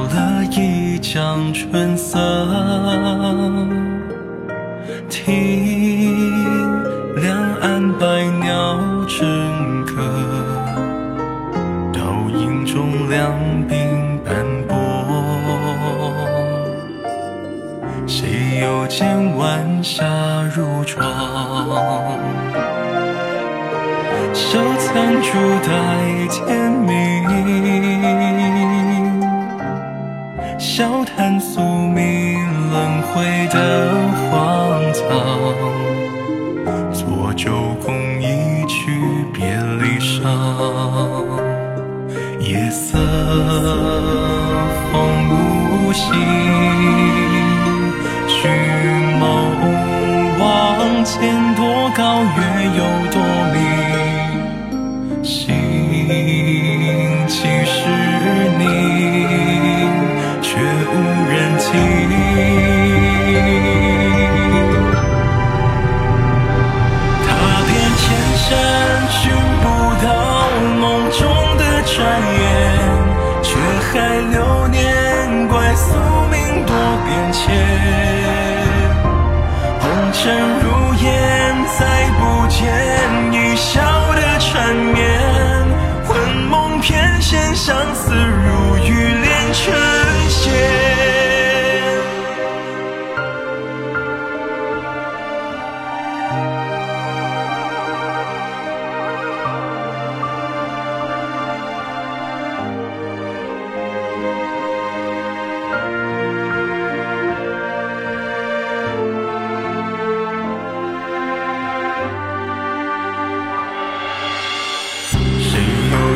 走了一江春色，听两岸百鸟争歌，倒影中两鬓斑驳，谁又见晚霞如妆？收藏烛待天明。笑谈宿命轮回的荒唐佐酒共宿命多变迁红尘如烟再不见你笑的缠绵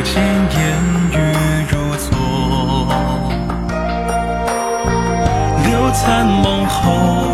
见烟雨如昨留残梦后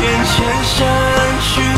眼前山去